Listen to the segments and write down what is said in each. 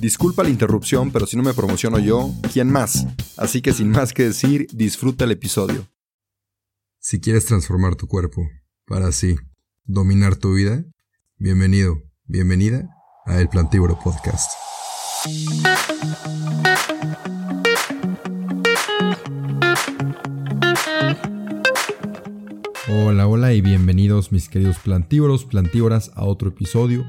Disculpa la interrupción, pero si no me promociono yo, ¿quién más? Así que sin más que decir, disfruta el episodio. Si quieres transformar tu cuerpo para así dominar tu vida, bienvenido, bienvenida a El Plantívoro Podcast. Hola, hola y bienvenidos mis queridos plantívoros, plantívoras a otro episodio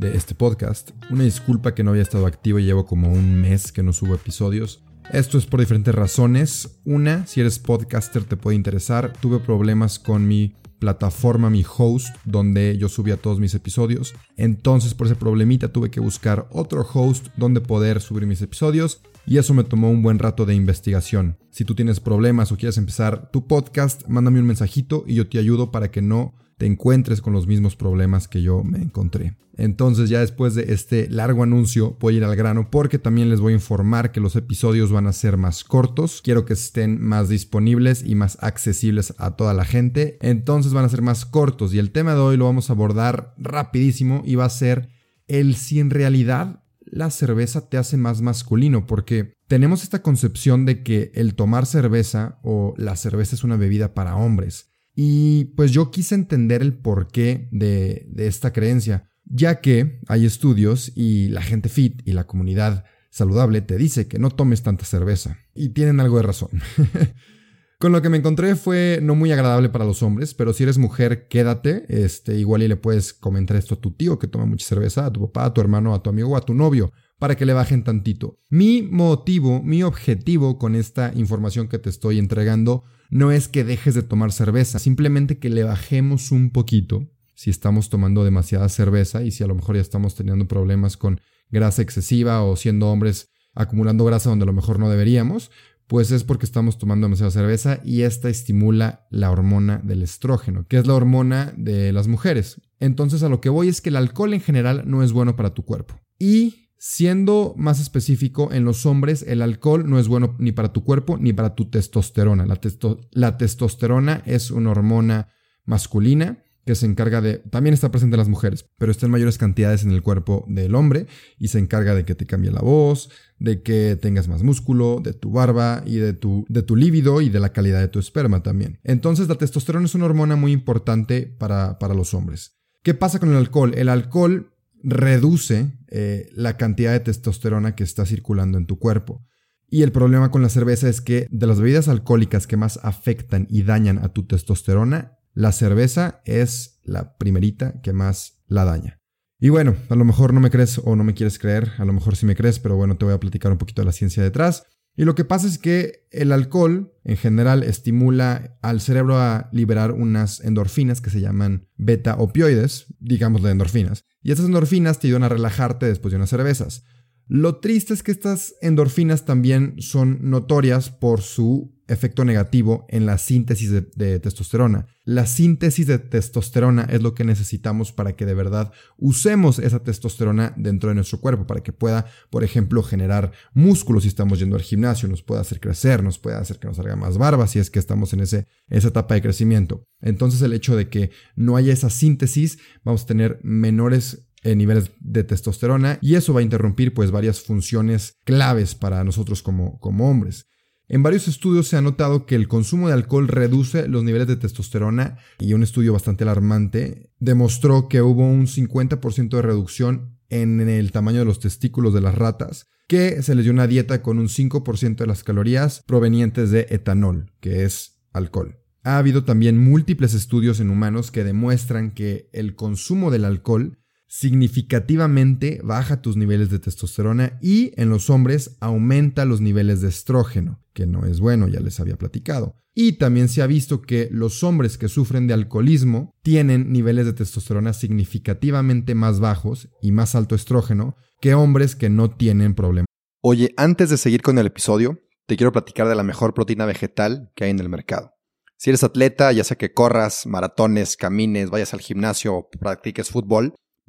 de este podcast. Una disculpa que no había estado activo y llevo como un mes que no subo episodios. Esto es por diferentes razones. Una, si eres podcaster te puede interesar. Tuve problemas con mi plataforma, mi host, donde yo subía todos mis episodios. Entonces por ese problemita tuve que buscar otro host donde poder subir mis episodios y eso me tomó un buen rato de investigación. Si tú tienes problemas o quieres empezar tu podcast, mándame un mensajito y yo te ayudo para que no te encuentres con los mismos problemas que yo me encontré. Entonces ya después de este largo anuncio voy a ir al grano porque también les voy a informar que los episodios van a ser más cortos. Quiero que estén más disponibles y más accesibles a toda la gente. Entonces van a ser más cortos y el tema de hoy lo vamos a abordar rapidísimo y va a ser el si en realidad la cerveza te hace más masculino porque tenemos esta concepción de que el tomar cerveza o la cerveza es una bebida para hombres. Y pues yo quise entender el porqué de, esta creencia, ya que hay estudios y la gente fit y la comunidad saludable te dice que no tomes tanta cerveza. Y tienen algo de razón. Con lo que me encontré fue no muy agradable para los hombres, pero si eres mujer, quédate. Este, igual y le puedes comentar esto a tu tío que toma mucha cerveza, a tu papá, a tu hermano, a tu amigo o a tu novio, para que le bajen tantito. Mi motivo, mi objetivo con esta información que te estoy entregando no es que dejes de tomar cerveza, simplemente que le bajemos un poquito si estamos tomando demasiada cerveza y si a lo mejor ya estamos teniendo problemas con grasa excesiva o siendo hombres acumulando grasa donde a lo mejor no deberíamos, pues es porque estamos tomando demasiada cerveza y esta estimula la hormona del estrógeno, que es la hormona de las mujeres. Entonces a lo que voy es que el alcohol en general no es bueno para tu cuerpo. Y Siendo más específico, en los hombres el alcohol no es bueno ni para tu cuerpo ni para tu testosterona. La, testosterona es una hormona masculina que se encarga de, también está presente en las mujeres, pero está en mayores cantidades en el cuerpo del hombre y se encarga de que te cambie la voz, de que tengas más músculo, de tu barba y de tu, de tu líbido y de la calidad de tu esperma también. Entonces la testosterona es una hormona muy importante para, para los hombres. ¿Qué pasa con el alcohol? El alcohol reduce eh, la cantidad de testosterona que está circulando en tu cuerpo. Y el problema con la cerveza es que de las bebidas alcohólicas que más afectan y dañan a tu testosterona, la cerveza es la primerita que más la daña. Y bueno, a lo mejor no me crees o no me quieres creer, a lo mejor sí me crees, pero bueno, te voy a platicar un poquito de la ciencia detrás. Y lo que pasa es que el alcohol en general estimula al cerebro a liberar unas endorfinas que se llaman beta opioides, digamos de endorfinas. Y estas endorfinas te ayudan a relajarte después de unas cervezas. Lo triste es que estas endorfinas también son notorias por su efecto negativo en la síntesis de, testosterona. La síntesis de testosterona es lo que necesitamos para que de verdad usemos esa testosterona dentro de nuestro cuerpo, para que pueda, por ejemplo, generar músculos si estamos yendo al gimnasio, nos pueda hacer crecer, nos pueda hacer que nos salga más barba si es que estamos en ese, esa etapa de crecimiento. Entonces el hecho de que no haya esa síntesis, vamos a tener menores en niveles de testosterona y eso va a interrumpir pues varias funciones claves para nosotros como, como hombres. En varios estudios se ha notado que el consumo de alcohol reduce los niveles de testosterona y un estudio bastante alarmante demostró que hubo un 50% de reducción en el tamaño de los testículos de las ratas, que se les dio una dieta con un 5% de las calorías provenientes de etanol, que es alcohol. Ha habido también múltiples estudios en humanos que demuestran que el consumo del alcohol significativamente baja tus niveles de testosterona y en los hombres aumenta los niveles de estrógeno, que no es bueno, ya les había platicado. Y también se ha visto que los hombres que sufren de alcoholismo tienen niveles de testosterona significativamente más bajos y más alto estrógeno que hombres que no tienen problema. Oye, antes de seguir con el episodio, te quiero platicar de la mejor proteína vegetal que hay en el mercado. Si eres atleta, ya sea que corras, maratones, camines, vayas al gimnasio o practiques fútbol,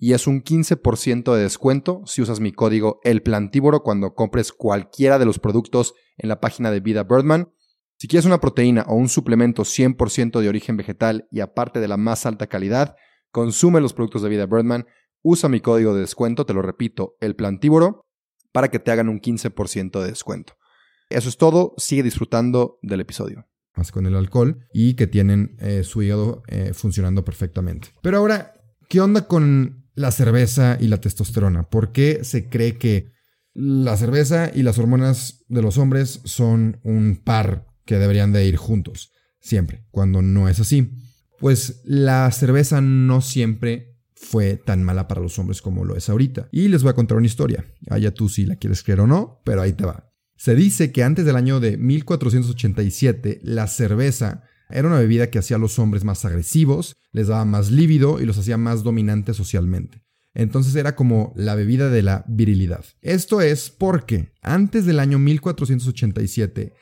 y es un 15% de descuento si usas mi código El Plantívoro cuando compres cualquiera de los productos en la página de Vida Birdman. Si quieres una proteína o un suplemento 100% de origen vegetal y aparte de la más alta calidad, consume los productos de Vida Birdman, usa mi código de descuento, te lo repito, El Plantívoro, para que te hagan un 15% de descuento. Eso es todo, sigue disfrutando del episodio más con el alcohol y que tienen eh, su hígado eh, funcionando perfectamente. Pero ahora, ¿qué onda con la cerveza y la testosterona? ¿Por qué se cree que la cerveza y las hormonas de los hombres son un par que deberían de ir juntos? Siempre, cuando no es así. Pues la cerveza no siempre fue tan mala para los hombres como lo es ahorita. Y les voy a contar una historia. Allá tú si la quieres creer o no, pero ahí te va. Se dice que antes del año de 1487 la cerveza era una bebida que hacía a los hombres más agresivos, les daba más lívido y los hacía más dominantes socialmente. Entonces era como la bebida de la virilidad. Esto es porque antes del año 1487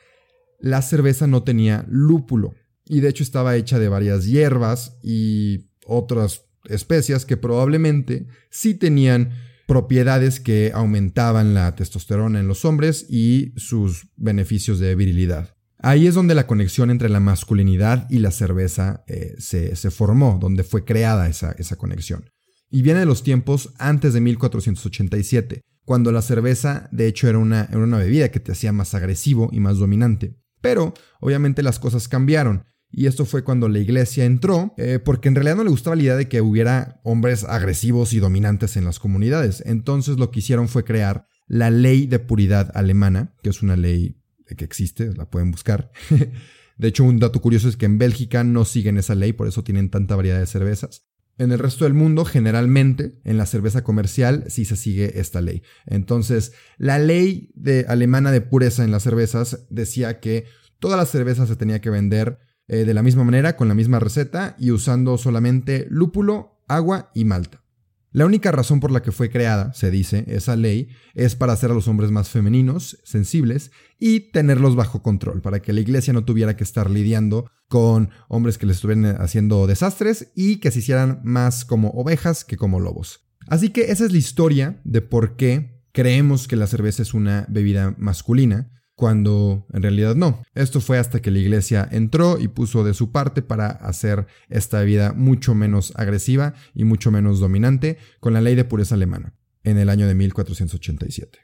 la cerveza no tenía lúpulo y de hecho estaba hecha de varias hierbas y otras especias que probablemente sí tenían propiedades que aumentaban la testosterona en los hombres y sus beneficios de virilidad. Ahí es donde la conexión entre la masculinidad y la cerveza eh, se, formó, donde fue creada esa, conexión. Y viene de los tiempos antes de 1487, cuando la cerveza de hecho era una, una bebida que te hacía más agresivo y más dominante. Pero obviamente las cosas cambiaron. Y esto fue cuando la iglesia entró, eh, porque en realidad no le gustaba la idea de que hubiera hombres agresivos y dominantes en las comunidades. Entonces lo que hicieron fue crear la ley de puridad alemana, que es una ley que existe, la pueden buscar. de hecho, un dato curioso es que en Bélgica no siguen esa ley, por eso tienen tanta variedad de cervezas. En el resto del mundo, generalmente, en la cerveza comercial sí se sigue esta ley. Entonces, la ley alemana de pureza en las cervezas decía que toda la cerveza se tenía que vender eh, de la misma manera, con la misma receta y usando solamente lúpulo, agua y malta. La única razón por la que fue creada, se dice, esa ley, es para hacer a los hombres más femeninos, sensibles, y tenerlos bajo control, para que la iglesia no tuviera que estar lidiando con hombres que les estuvieran haciendo desastres y que se hicieran más como ovejas que como lobos. Así que esa es la historia de por qué creemos que la cerveza es una bebida masculina, cuando en realidad no. Esto fue hasta que la iglesia entró y puso de su parte para hacer esta vida mucho menos agresiva y mucho menos dominante con la ley de pureza alemana en el año de 1487.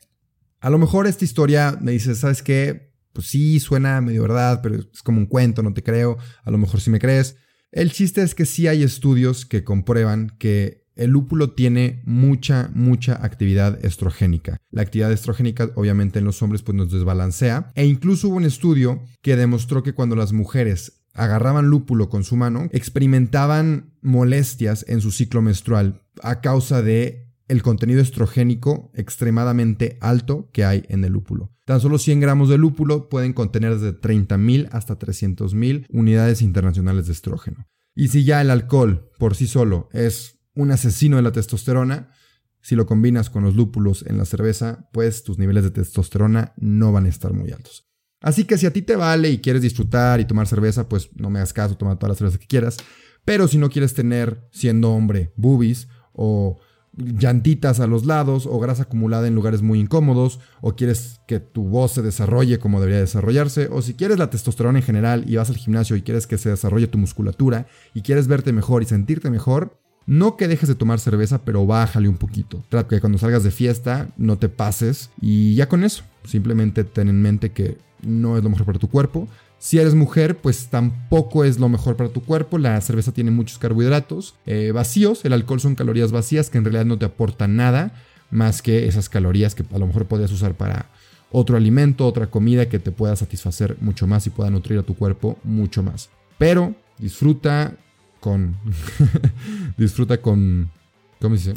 A lo mejor esta historia me dice, ¿sabes qué? Pues sí, suena medio verdad, pero es como un cuento, no te creo, a lo mejor sí me crees. El chiste es que sí hay estudios que comprueban que el lúpulo tiene mucha, mucha actividad estrogénica. La actividad estrogénica, obviamente, en los hombres, pues nos desbalancea. E incluso hubo un estudio que demostró que cuando las mujeres agarraban lúpulo con su mano, experimentaban molestias en su ciclo menstrual a causa de el contenido estrogénico extremadamente alto que hay en el lúpulo. Tan solo 100 gramos de lúpulo pueden contener desde 30.000 hasta 300.000 unidades internacionales de estrógeno. Y si ya el alcohol por sí solo es un asesino de la testosterona, si lo combinas con los lúpulos en la cerveza, pues tus niveles de testosterona no van a estar muy altos. Así que si a ti te vale y quieres disfrutar y tomar cerveza, pues no me hagas caso, toma todas las cervezas que quieras. Pero si no quieres tener, siendo hombre, boobies o llantitas a los lados o grasa acumulada en lugares muy incómodos o quieres que tu voz se desarrolle como debería desarrollarse o si quieres la testosterona en general y vas al gimnasio y quieres que se desarrolle tu musculatura y quieres verte mejor y sentirte mejor, no que dejes de tomar cerveza, pero bájale un poquito. Trata que cuando salgas de fiesta no te pases y ya con eso, simplemente ten en mente que no es lo mejor para tu cuerpo. Si eres mujer, pues tampoco es lo mejor para tu cuerpo. La cerveza tiene muchos carbohidratos eh, vacíos. El alcohol son calorías vacías que en realidad no te aportan nada más que esas calorías que a lo mejor podrías usar para otro alimento, otra comida que te pueda satisfacer mucho más y pueda nutrir a tu cuerpo mucho más. Pero disfruta con... disfruta con... ¿Cómo dice?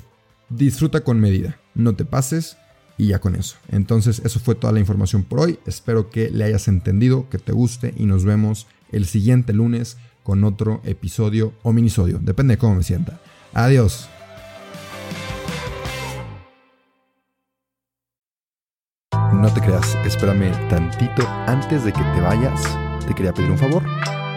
Disfruta con medida. No te pases y ya con eso. Entonces, eso fue toda la información por hoy. Espero que le hayas entendido, que te guste y nos vemos el siguiente lunes con otro episodio o minisodio. Depende de cómo me sienta. Adiós. No te creas, espérame tantito antes de que te vayas. Te quería pedir un favor.